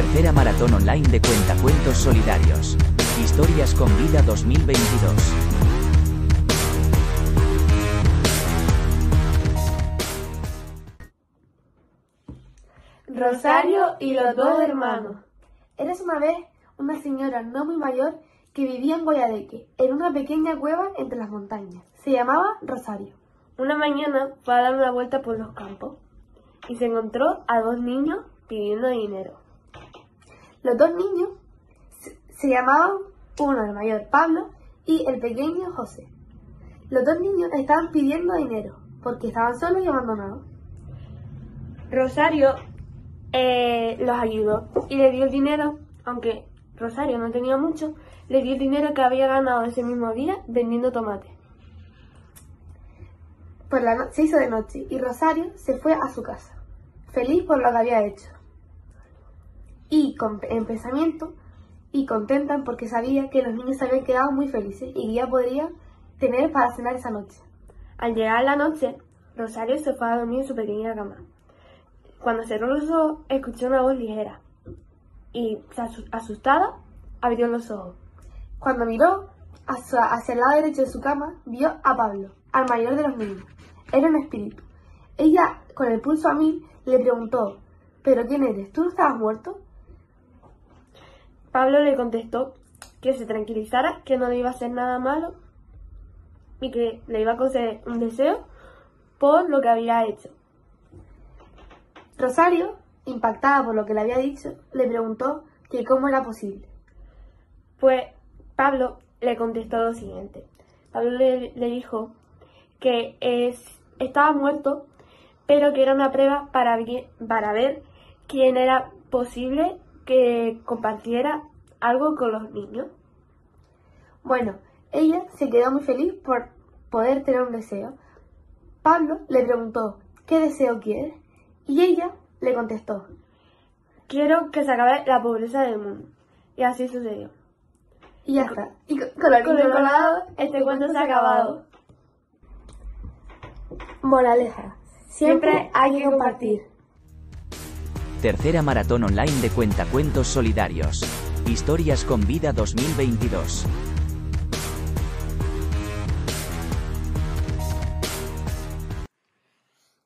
Tercera maratón online de cuentacuentos solidarios. Historias con vida 2022. Rosario y los dos hermanos. Eres una vez una señora no muy mayor que vivía en Guayadeque, en una pequeña cueva entre las montañas. Se llamaba Rosario. Una mañana fue a dar una vuelta por los campos y se encontró a dos niños pidiendo dinero. Los dos niños se, llamaban uno el mayor Pablo y el pequeño José. Los dos niños estaban pidiendo dinero porque estaban solos y abandonados. Rosario eh, los ayudó y le dio el dinero, aunque Rosario no tenía mucho, le dio el dinero que había ganado ese mismo día vendiendo tomate. Por la no- se hizo de noche y Rosario se fue a su casa, feliz por lo que había hecho. Y con, en pensamiento y contenta porque sabía que los niños se habían quedado muy felices y que ya podría tener para cenar esa noche. Al llegar la noche, Rosario se fue a dormir en su pequeña cama. Cuando cerró los ojos, escuchó una voz ligera y, asustada, abrió los ojos. Cuando miró hacia, hacia el lado derecho de su cama, vio a Pablo, al mayor de los niños. Era un espíritu. Ella, con el pulso a mil, le preguntó, ¿pero quién eres? ¿Tú no estabas muerto? Pablo le contestó que se tranquilizara, que no le iba a hacer nada malo y que le iba a conceder un deseo por lo que había hecho. Rosario, impactada por lo que le había dicho, le preguntó que cómo era posible. Pues Pablo le contestó lo siguiente. Pablo le, dijo que es, estaba muerto, pero que era una prueba para, para ver quién era posible que compartiera algo con los niños. Bueno, ella se quedó muy feliz por poder tener un deseo. Pablo le preguntó, ¿qué deseo quieres? Y ella le contestó, quiero que se acabe la pobreza del mundo. Y así sucedió. Y ya está. Y con, con el cuento colado, este cuento se ha acabado. Moraleja. Siempre hay que compartir. Tercera maratón online de cuentacuentos solidarios. Historias con vida 2022.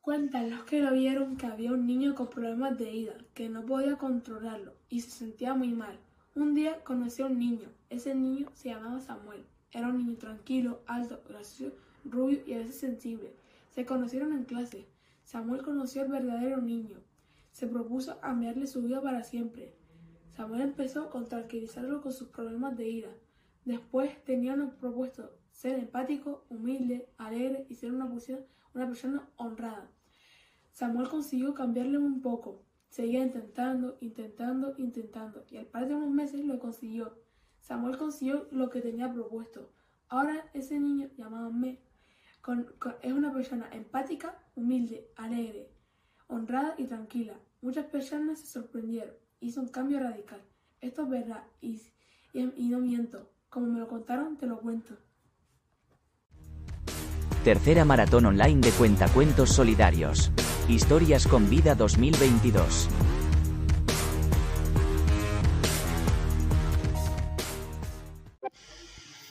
Cuentan los que lo vieron que había un niño con problemas de ira, que no podía controlarlo y se sentía muy mal. Un día conoció a un niño. Ese niño se llamaba Samuel. Era un niño tranquilo, alto, gracioso, rubio y a veces sensible. Se conocieron en clase. Samuel conoció al verdadero niño. Se propuso cambiarle su vida para siempre. Samuel empezó con tranquilizarlo con sus problemas de ira. Después tenían propuesto ser empático, humilde, alegre y ser una persona, una persona honrada. Samuel consiguió cambiarle un poco. Seguía intentando, intentando, intentando, y al par de unos meses lo consiguió. Samuel consiguió lo que tenía propuesto. Ahora ese niño, llamado Me, es una persona empática, humilde, alegre, honrada y tranquila. Muchas personas se sorprendieron. Hizo un cambio radical. Esto es verdad y, y- y no miento. Como me lo contaron, te lo cuento. Tercera maratón online de cuentacuentos solidarios. Historias con vida 2022.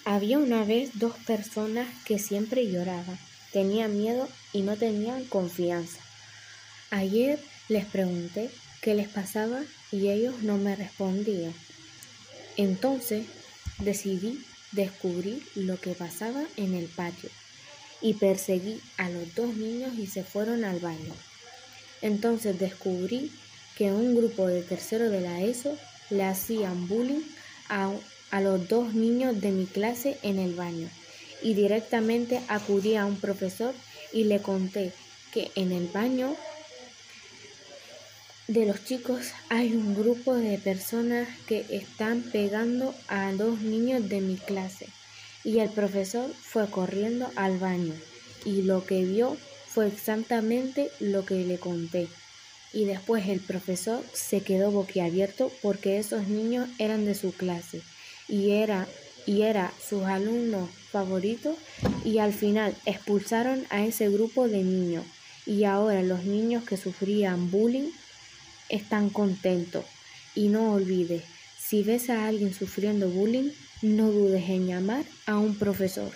Había una vez dos personas que siempre lloraban, tenían miedo y no tenían confianza. Ayer les pregunté qué les pasaba y ellos no me respondían. Entonces decidí descubrir lo que pasaba en el patio y perseguí a los dos niños y se fueron al baño. Entonces descubrí que un grupo de tercero de la ESO le hacían bullying a, a los dos niños de mi clase en el baño y directamente acudí a un profesor y le conté que en el baño de los chicos hay un grupo de personas que están pegando a dos niños de mi clase. Y el profesor fue corriendo al baño. Y lo que vio fue exactamente lo que le conté. Y después el profesor se quedó boquiabierto porque esos niños eran de su clase. Y era y era sus alumnos favoritos y al final expulsaron a ese grupo de niños. Y ahora los niños que sufrían bullying están contentos Y no olvides, si ves a alguien sufriendo bullying, no dudes en llamar a un profesor.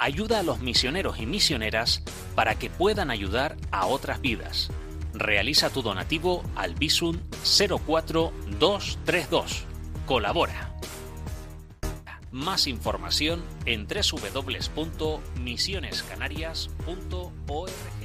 Ayuda a los misioneros y misioneras para que puedan ayudar a otras vidas. Realiza tu donativo al Bisun 04232. Colabora. Más información en www.misionescanarias.org.